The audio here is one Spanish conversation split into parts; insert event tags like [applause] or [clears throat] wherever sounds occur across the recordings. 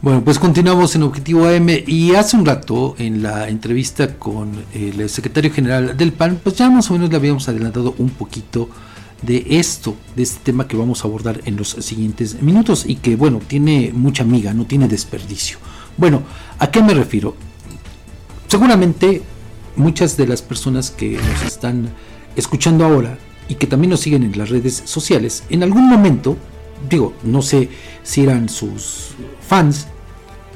Bueno, pues continuamos en Objetivo AM y hace un rato en la entrevista con el secretario general del PAN, pues ya más o menos le habíamos adelantado un poquito de esto, de este tema que vamos a abordar en los siguientes minutos y que bueno, tiene mucha amiga, no tiene desperdicio. Bueno, ¿a qué me refiero? Seguramente muchas de las personas que nos están escuchando ahora y que también nos siguen en las redes sociales, en algún momento, digo, no sé si eran sus fans,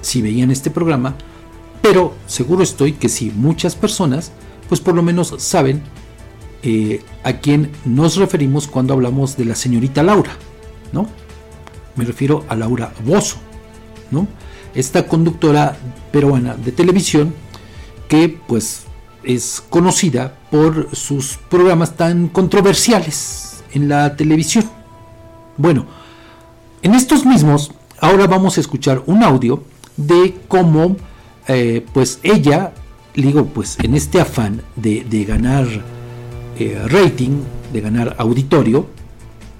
si veían este programa, pero seguro estoy que si muchas personas, pues por lo menos saben eh, a quién nos referimos cuando hablamos de la señorita Laura, ¿no? Me refiero a Laura Bozo, ¿no? Esta conductora peruana de televisión que pues es conocida por sus programas tan controversiales en la televisión. Bueno, en estos mismos ahora vamos a escuchar un audio de cómo eh, pues ella, digo, pues en este afán de, ganar eh, rating, de ganar auditorio,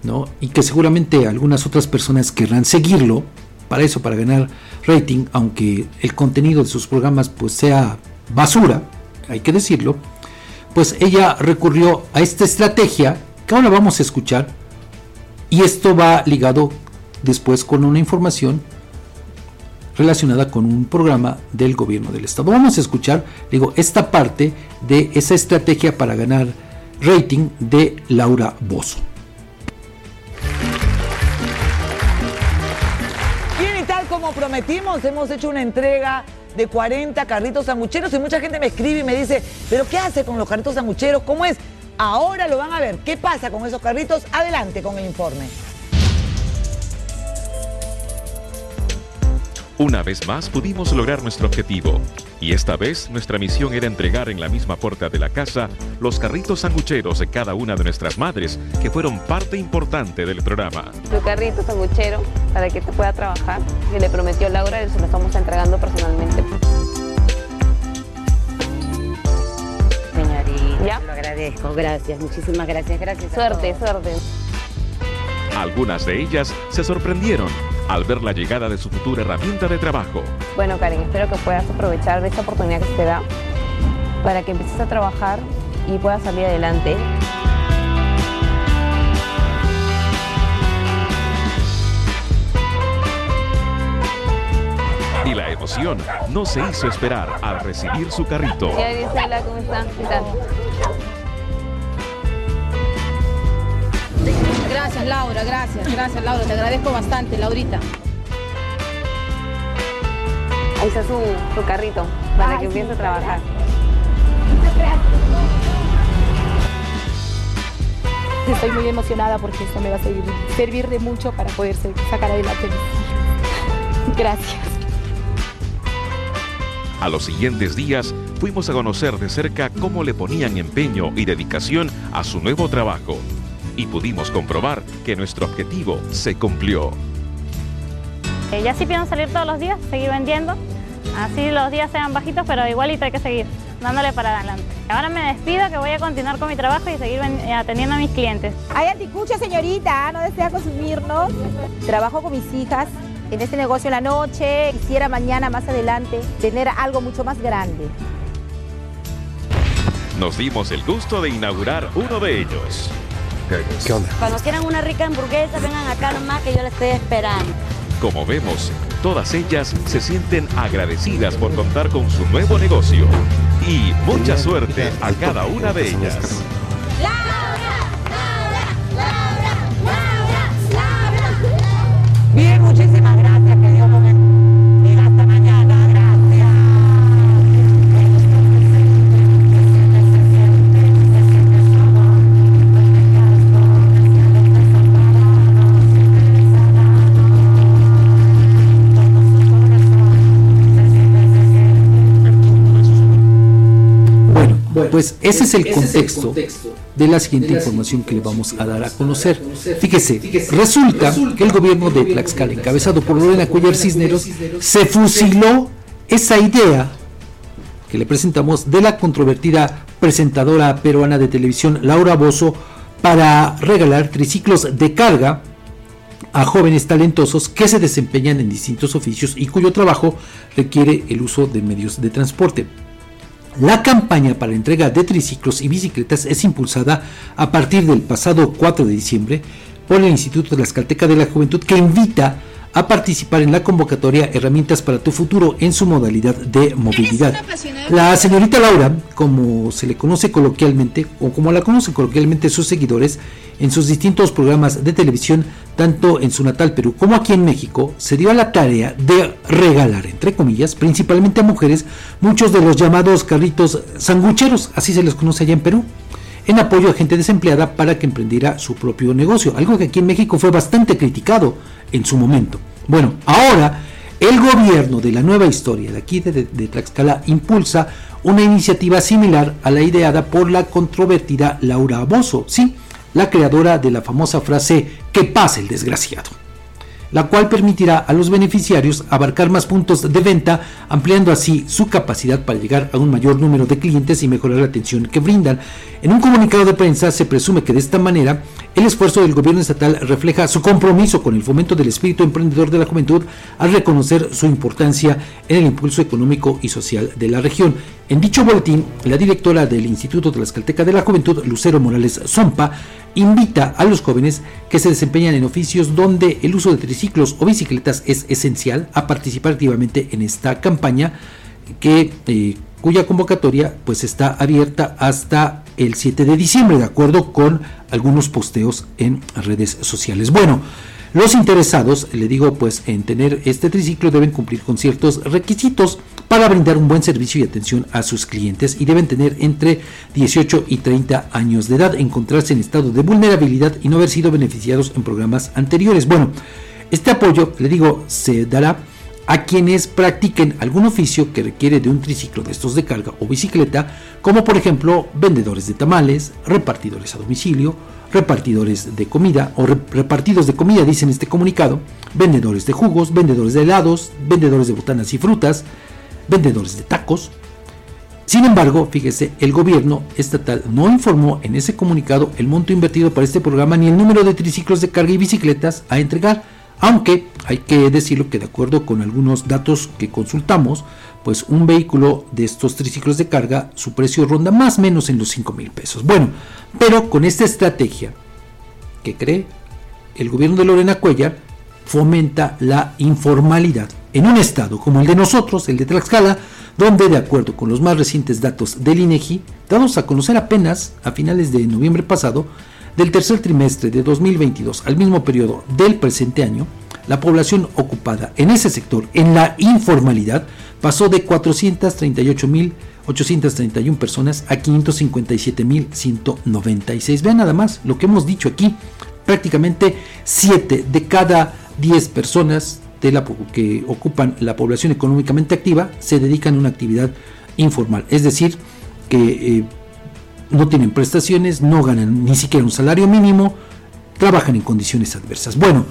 ¿no? y que seguramente algunas otras personas querrán seguirlo para eso, para ganar rating, aunque el contenido de sus programas pues sea basura, hay que decirlo, pues ella recurrió a esta estrategia que ahora vamos a escuchar y esto va ligado después con una información relacionada con un programa del gobierno del estado. Vamos a escuchar, digo, esta parte de esa estrategia para ganar rating de Laura Bozo. Bien y tal como prometimos, hemos hecho una entrega de 40 carritos sangucheros y mucha gente me escribe y me dice, pero ¿qué hace con los carritos sangucheros? ¿Cómo es? Ahora lo van a ver. ¿Qué pasa con esos carritos? Adelante con el informe. Una vez más pudimos lograr nuestro objetivo, y esta vez nuestra misión era entregar en la misma puerta de la casa los carritos sangucheros de cada una de nuestras madres, que fueron parte importante del programa. Tu carrito sanguchero, para que te pueda trabajar, que le prometió Laura, y se lo estamos entregando personalmente. Señorita, ¿Ya? lo agradezco, gracias, muchísimas gracias, gracias. Suerte, suerte. Algunas de ellas se sorprendieron al ver la llegada de su futura herramienta de trabajo. Bueno, Karen, espero que puedas aprovechar de esta oportunidad que se te da para que empieces a trabajar y puedas salir adelante. Y la emoción no se hizo esperar al recibir su carrito. ¿cómo estás? ¿Qué tal? Gracias, Laura, gracias, gracias, Laura. Te agradezco bastante, Laurita. Ahí está su, carrito para que empiece a trabajar. Estoy muy emocionada porque esto me va a servir, servir de mucho para poder sacar adelante Gracias. A los siguientes días fuimos a conocer de cerca cómo le ponían empeño y dedicación a su nuevo trabajo y pudimos comprobar que nuestro objetivo se cumplió. Eh, ya sí pienso salir todos los días, seguir vendiendo, así los días sean bajitos, pero igualito hay que seguir dándole para adelante. Ahora me despido que voy a continuar con mi trabajo y seguir eh, atendiendo a mis clientes. Ay, anticucha señorita, no desea consumirnos. Trabajo con mis hijas en este negocio en la noche. Quisiera mañana, más adelante, tener algo mucho más grande. Nos dimos el gusto de inaugurar uno de ellos. ¿Qué onda? Cuando quieran una rica hamburguesa, vengan acá nomás que yo la estoy esperando. Como vemos, todas ellas se sienten agradecidas por contar con su nuevo negocio. Y mucha suerte a cada una de ellas. ¡Laura! ¡Laura! ¡Laura! ¡Laura! ¡Laura! Bien, muchísimas gracias. Pues ese es el contexto de la siguiente información que le vamos a dar a conocer. Fíjese, resulta que el gobierno de Tlaxcala, encabezado por Lorena Cuellar Cisneros, se fusiló esa idea que le presentamos de la controvertida presentadora peruana de televisión Laura Bozo para regalar triciclos de carga a jóvenes talentosos que se desempeñan en distintos oficios y cuyo trabajo requiere el uso de medios de transporte. La campaña para entrega de triciclos y bicicletas es impulsada a partir del pasado 4 de diciembre por el Instituto de la Escalteca de la Juventud que invita a participar en la convocatoria Herramientas para tu futuro en su modalidad de movilidad. La señorita Laura, como se le conoce coloquialmente, o como la conocen coloquialmente sus seguidores, en sus distintos programas de televisión, tanto en su natal Perú como aquí en México, se dio a la tarea de regalar, entre comillas, principalmente a mujeres, muchos de los llamados carritos sangucheros, así se les conoce allá en Perú en apoyo a gente desempleada para que emprendiera su propio negocio, algo que aquí en México fue bastante criticado en su momento. Bueno, ahora el gobierno de la nueva historia de aquí de, Tlaxcala impulsa una iniciativa similar a la ideada por la controvertida Laura Bozo, sí, la creadora de la famosa frase que pase el desgraciado la cual permitirá a los beneficiarios abarcar más puntos de venta, ampliando así su capacidad para llegar a un mayor número de clientes y mejorar la atención que brindan. En un comunicado de prensa se presume que de esta manera el esfuerzo del gobierno estatal refleja su compromiso con el fomento del espíritu emprendedor de la juventud al reconocer su importancia en el impulso económico y social de la región. En dicho boletín, la directora del Instituto de la Escalteca de la Juventud, Lucero Morales Zompa, invita a los jóvenes que se desempeñan en oficios donde el uso de triciclos o bicicletas es esencial a participar activamente en esta campaña que eh, cuya convocatoria pues está abierta hasta el 7 de diciembre de acuerdo con algunos posteos en redes sociales. Bueno, los interesados, le digo, pues en tener este triciclo deben cumplir con ciertos requisitos para brindar un buen servicio y atención a sus clientes y deben tener entre 18 y 30 años de edad, encontrarse en estado de vulnerabilidad y no haber sido beneficiados en programas anteriores. Bueno, este apoyo, le digo, se dará a quienes practiquen algún oficio que requiere de un triciclo de estos de carga o bicicleta, como por ejemplo vendedores de tamales, repartidores a domicilio, repartidores de comida o repartidos de comida, dicen este comunicado, vendedores de jugos, vendedores de helados, vendedores de botanas y frutas, vendedores de tacos. Sin embargo, fíjese, el gobierno estatal no informó en ese comunicado el monto invertido para este programa ni el número de triciclos de carga y bicicletas a entregar, aunque hay que decirlo que de acuerdo con algunos datos que consultamos, pues un vehículo de estos triciclos de carga, su precio ronda más o menos en los 5 mil pesos. Bueno, pero con esta estrategia que cree el gobierno de Lorena Cuellar, fomenta la informalidad en un estado como el de nosotros, el de Tlaxcala, donde de acuerdo con los más recientes datos del INEGI, dados a conocer apenas a finales de noviembre pasado, del tercer trimestre de 2022 al mismo periodo del presente año, la población ocupada en ese sector, en la informalidad, pasó de 438.831 personas a 557.196. Vean nada más lo que hemos dicho aquí, prácticamente 7 de cada 10 personas que ocupan la población económicamente activa se dedican a una actividad informal, es decir, que eh, no tienen prestaciones, no ganan ni siquiera un salario mínimo, trabajan en condiciones adversas. Bueno,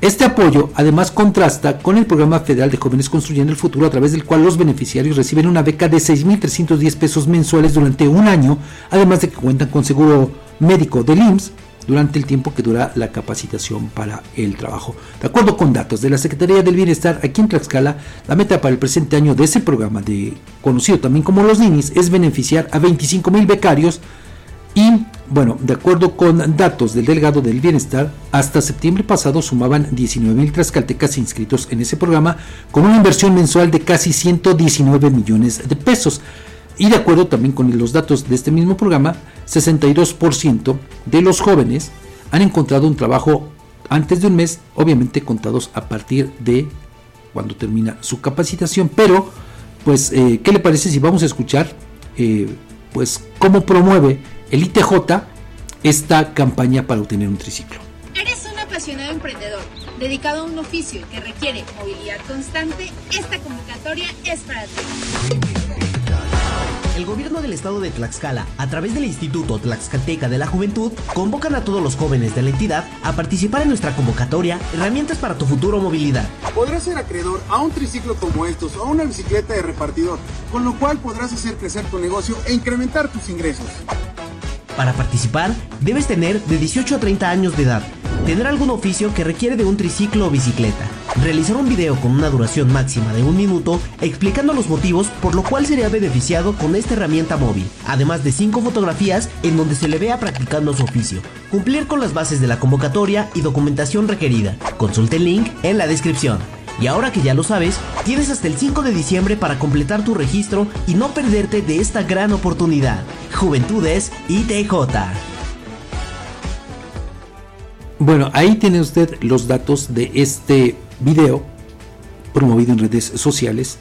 este apoyo además contrasta con el programa federal de jóvenes construyendo el futuro a través del cual los beneficiarios reciben una beca de 6.310 pesos mensuales durante un año, además de que cuentan con seguro médico del IMSS durante el tiempo que dura la capacitación para el trabajo. De acuerdo con datos de la Secretaría del Bienestar aquí en Tlaxcala, la meta para el presente año de ese programa, de, conocido también como los NINIS, es beneficiar a 25 mil becarios y, bueno, de acuerdo con datos del delegado del Bienestar, hasta septiembre pasado sumaban 19 mil tlaxcaltecas inscritos en ese programa con una inversión mensual de casi 119 millones de pesos. Y de acuerdo también con los datos de este mismo programa, 62% de los jóvenes han encontrado un trabajo antes de un mes, obviamente contados a partir de cuando termina su capacitación. Pero, pues, eh, ¿qué le parece si vamos a escuchar, eh, pues, cómo promueve el ITJ esta campaña para obtener un triciclo? ¿Eres un apasionado emprendedor dedicado a un oficio que requiere movilidad constante? Esta convocatoria es para ti el gobierno del estado de Tlaxcala, a través del Instituto Tlaxcalteca de la Juventud, convocan a todos los jóvenes de la entidad a participar en nuestra convocatoria Herramientas para tu futuro movilidad. Podrás ser acreedor a un triciclo como estos o a una bicicleta de repartidor, con lo cual podrás hacer crecer tu negocio e incrementar tus ingresos. Para participar, debes tener de 18 a 30 años de edad, tener algún oficio que requiere de un triciclo o bicicleta, realizar un video con una duración máxima de un minuto explicando los motivos por lo cual sería beneficiado con esta herramienta móvil, además de 5 fotografías en donde se le vea practicando su oficio, cumplir con las bases de la convocatoria y documentación requerida. Consulte el link en la descripción. Y ahora que ya lo sabes, tienes hasta el 5 de diciembre para completar tu registro y no perderte de esta gran oportunidad. Juventudes ITJ. Bueno, ahí tiene usted los datos de este video promovido en redes sociales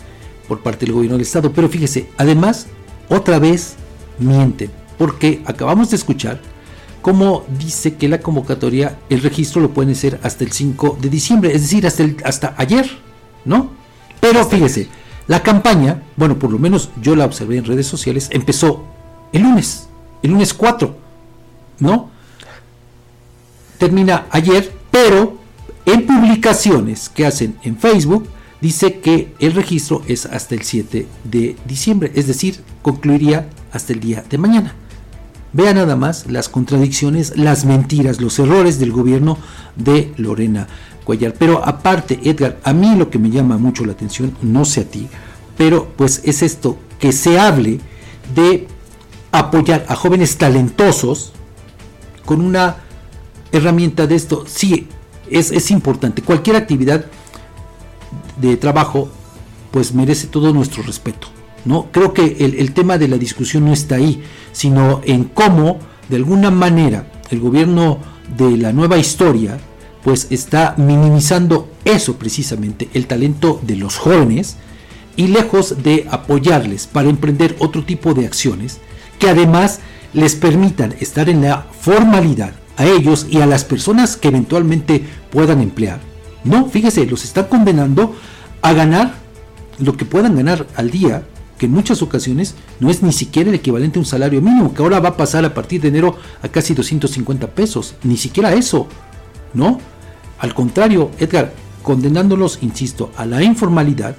por parte del gobierno del estado. Pero fíjese, además, otra vez mienten, porque acabamos de escuchar cómo dice que la convocatoria, el registro lo pueden hacer hasta el 5 de diciembre, es decir, hasta, el, hasta ayer, ¿no? Pero fíjese, la campaña, bueno, por lo menos yo la observé en redes sociales, empezó el lunes, el lunes 4, ¿no? termina ayer, pero en publicaciones que hacen en Facebook dice que el registro es hasta el 7 de diciembre, es decir, concluiría hasta el día de mañana. Vea nada más las contradicciones, las mentiras, los errores del gobierno de Lorena Cuellar. Pero aparte, Edgar, a mí lo que me llama mucho la atención, no sé a ti, pero pues es esto, que se hable de apoyar a jóvenes talentosos con una herramienta de esto, sí, es, es importante. Cualquier actividad de trabajo, pues merece todo nuestro respeto. ¿no? Creo que el, el, tema de la discusión no está ahí, sino en cómo, de alguna manera, el gobierno de la nueva historia, pues está minimizando eso precisamente, el talento de los jóvenes, y lejos de apoyarles para emprender otro tipo de acciones que además les permitan estar en la formalidad a ellos y a las personas que eventualmente puedan emplear. No, fíjese, los están condenando a ganar lo que puedan ganar al día, que en muchas ocasiones no es ni siquiera el equivalente a un salario mínimo, que ahora va a pasar a partir de enero a casi 250 pesos, ni siquiera eso, ¿no? Al contrario, Edgar, condenándolos, insisto, a la informalidad,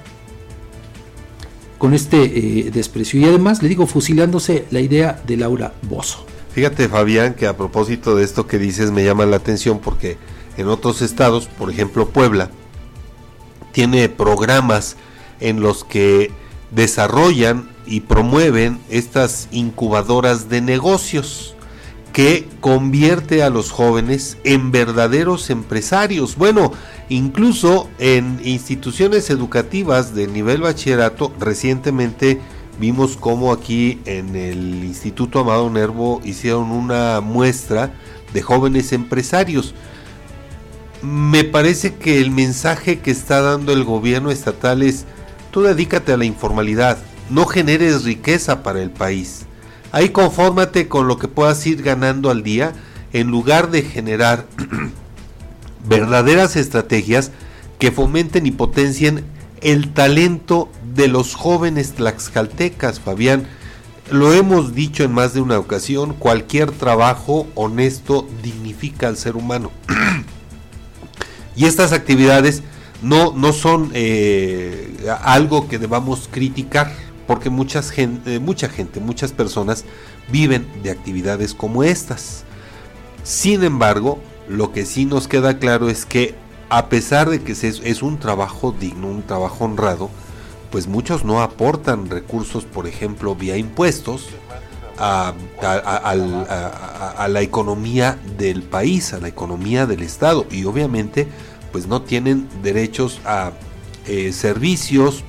con este eh, desprecio y además le digo fusilándose la idea de Laura Bozo. Fíjate Fabián que a propósito de esto que dices me llama la atención porque en otros estados, por ejemplo Puebla, tiene programas en los que desarrollan y promueven estas incubadoras de negocios que convierte a los jóvenes en verdaderos empresarios. Bueno, incluso en instituciones educativas de nivel bachillerato recientemente Vimos cómo aquí en el Instituto Amado Nervo hicieron una muestra de jóvenes empresarios. Me parece que el mensaje que está dando el gobierno estatal es, tú dedícate a la informalidad, no generes riqueza para el país. Ahí confórmate con lo que puedas ir ganando al día en lugar de generar [clears throat] verdaderas estrategias que fomenten y potencien el talento de los jóvenes tlaxcaltecas, Fabián. Lo hemos dicho en más de una ocasión, cualquier trabajo honesto dignifica al ser humano. [clears throat] y estas actividades no, no son eh, algo que debamos criticar, porque muchas gente, mucha gente, muchas personas viven de actividades como estas. Sin embargo, lo que sí nos queda claro es que a pesar de que es un trabajo digno, un trabajo honrado, pues muchos no aportan recursos, por ejemplo, vía impuestos a, la economía del país, a la economía del Estado. Y obviamente, pues no tienen derechos a eh, servicios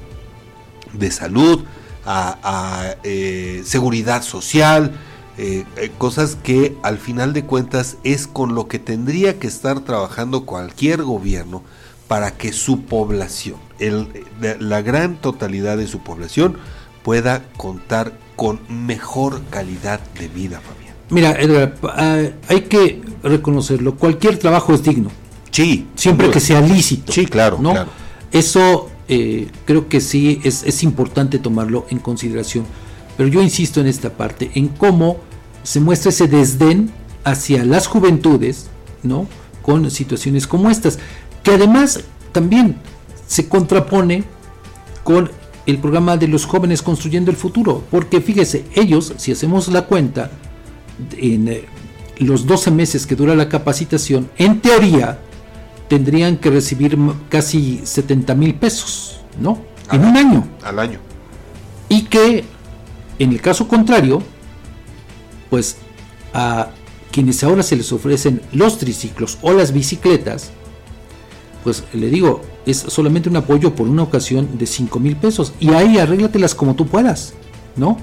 de salud, a, eh, seguridad social, eh, cosas que al final de cuentas es con lo que tendría que estar trabajando cualquier gobierno para que su población, el, la gran totalidad de su población, pueda contar con mejor calidad de vida, Fabián. Mira, Edgar, ah, hay que reconocerlo, cualquier trabajo es digno. Sí. Siempre que sea lícito. Sí, claro. ¿no? claro. Eso eh, creo que sí es, es importante tomarlo en consideración. Pero yo insisto en esta parte, en cómo se muestra ese desdén hacia las juventudes, ¿no? Con situaciones como estas que además también se contrapone con el programa de los jóvenes construyendo el futuro, porque fíjese, ellos, si hacemos la cuenta en, los 12 meses que dura la capacitación, en teoría, tendrían que recibir casi 70 mil pesos, ¿no? En un año. Al año. Y que, en el caso contrario, pues a quienes ahora se les ofrecen los triciclos o las bicicletas, pues le digo, es solamente un apoyo por una ocasión de 5 mil pesos. Y ahí arréglatelas como tú puedas, ¿no?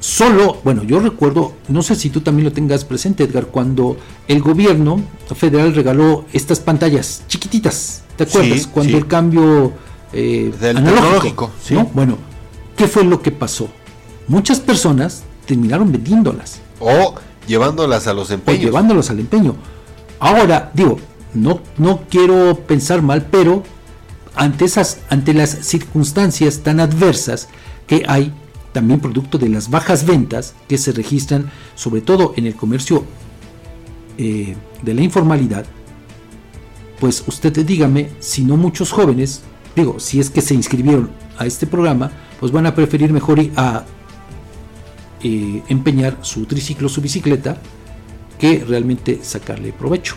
Solo, bueno, yo recuerdo, no sé si tú también lo tengas presente, Edgar, cuando el gobierno federal regaló estas pantallas chiquititas, ¿te acuerdas? Sí, cuando sí. el cambio eh, Del analógico, sí. ¿no? Bueno, ¿qué fue lo que pasó? Muchas personas terminaron vendiéndolas O llevándolas a los o empeños. llevándolas al empeño. Ahora, digo, no, no quiero pensar mal, pero ante esas, ante las circunstancias tan adversas que hay, también producto de las bajas ventas que se registran, sobre todo en el comercio eh, de la informalidad, pues usted dígame si no muchos jóvenes, digo, si es que se inscribieron a este programa, pues van a preferir mejor a eh, empeñar su triciclo, su bicicleta, que realmente sacarle provecho.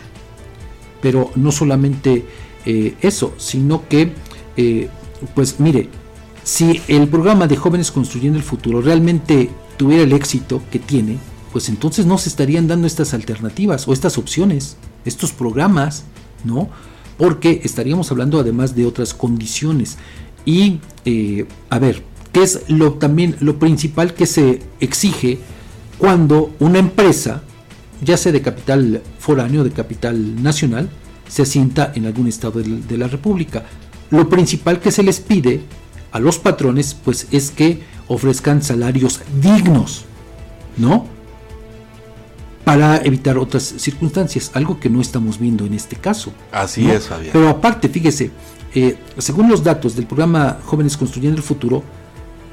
Pero no solamente eh, eso, sino que, eh, pues mire, si el programa de jóvenes construyendo el futuro realmente tuviera el éxito que tiene, pues entonces no se estarían dando estas alternativas o estas opciones, estos programas, ¿no? Porque estaríamos hablando además de otras condiciones. Y, eh, a ver, ¿qué es lo también lo principal que se exige cuando una empresa, ya sea de capital foráneo, de capital nacional, se asienta en algún estado de, de la República? Lo principal que se les pide a los patrones, pues es que ofrezcan salarios dignos, ¿no? Para evitar otras circunstancias, algo que no estamos viendo en este caso. Así ¿no? es, Fabián. Pero aparte, fíjese, eh, según los datos del programa Jóvenes Construyendo el Futuro,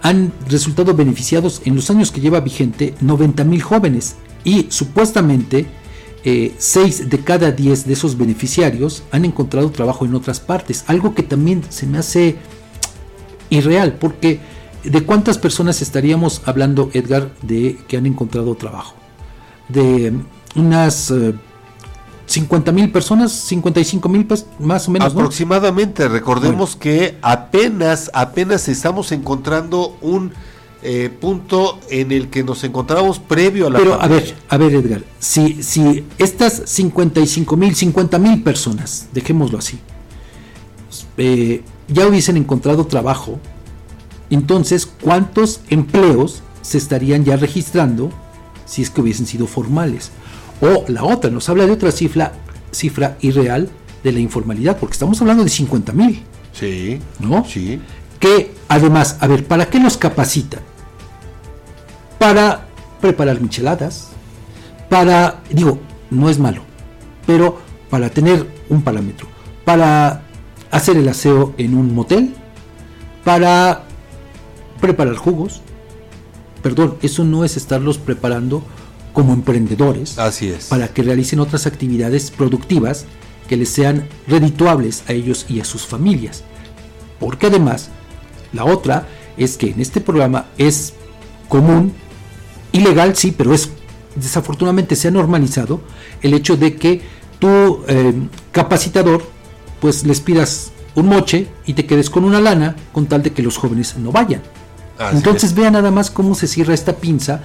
han resultado beneficiados en los años que lleva vigente 90 mil jóvenes y supuestamente 6 de cada 10 de esos beneficiarios han encontrado trabajo en otras partes, algo que también se me hace irreal, porque ¿de cuántas personas estaríamos hablando, Edgar, de que han encontrado trabajo? De unas eh, 50 mil personas, 55 mil más o menos, ¿no? Aproximadamente, recordemos que apenas, apenas estamos encontrando un eh, punto en el que nos encontramos previo a la Pero a ver, a ver Edgar, si, si estas 55 mil, 50 mil personas, dejémoslo así, eh, ya hubiesen encontrado trabajo, entonces ¿cuántos empleos se estarían ya registrando si es que hubiesen sido formales? O la otra, nos habla de otra cifra, cifra irreal de la informalidad, porque estamos hablando de 50 mil. Sí. ¿No? Sí. Que además, a ver, ¿para qué los capacitan? Para preparar micheladas, para, digo, no es malo, pero para tener un parámetro, para hacer el aseo en un motel, para preparar jugos. Perdón, eso no es estarlos preparando como emprendedores Así es. para que realicen otras actividades productivas que les sean redituables a ellos y a sus familias. Porque además, la otra es que en este programa es común, ilegal sí, pero es desafortunadamente se ha normalizado el hecho de que tu eh, capacitador pues les pidas un moche y te quedes con una lana con tal de que los jóvenes no vayan. Así Entonces es. vean nada más cómo se cierra esta pinza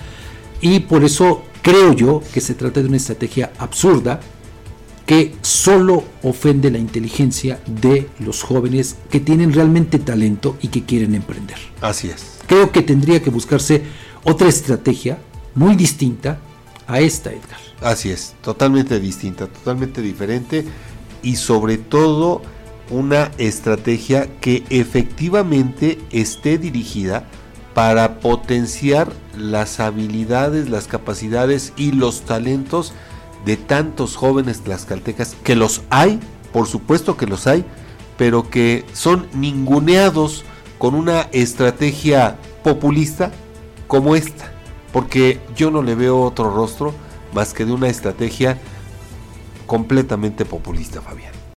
y por eso creo yo que se trata de una estrategia absurda que solo ofende la inteligencia de los jóvenes que tienen realmente talento y que quieren emprender. Así es. Creo que tendría que buscarse otra estrategia muy distinta a esta, Edgar. Así es, totalmente distinta, totalmente diferente y sobre todo una estrategia que efectivamente esté dirigida para potenciar las habilidades, las capacidades y los talentos de tantos jóvenes tlaxcaltecas, que los hay, por supuesto que los hay, pero que son ninguneados con una estrategia populista como esta, porque yo no le veo otro rostro más que de una estrategia completamente populista, Fabián.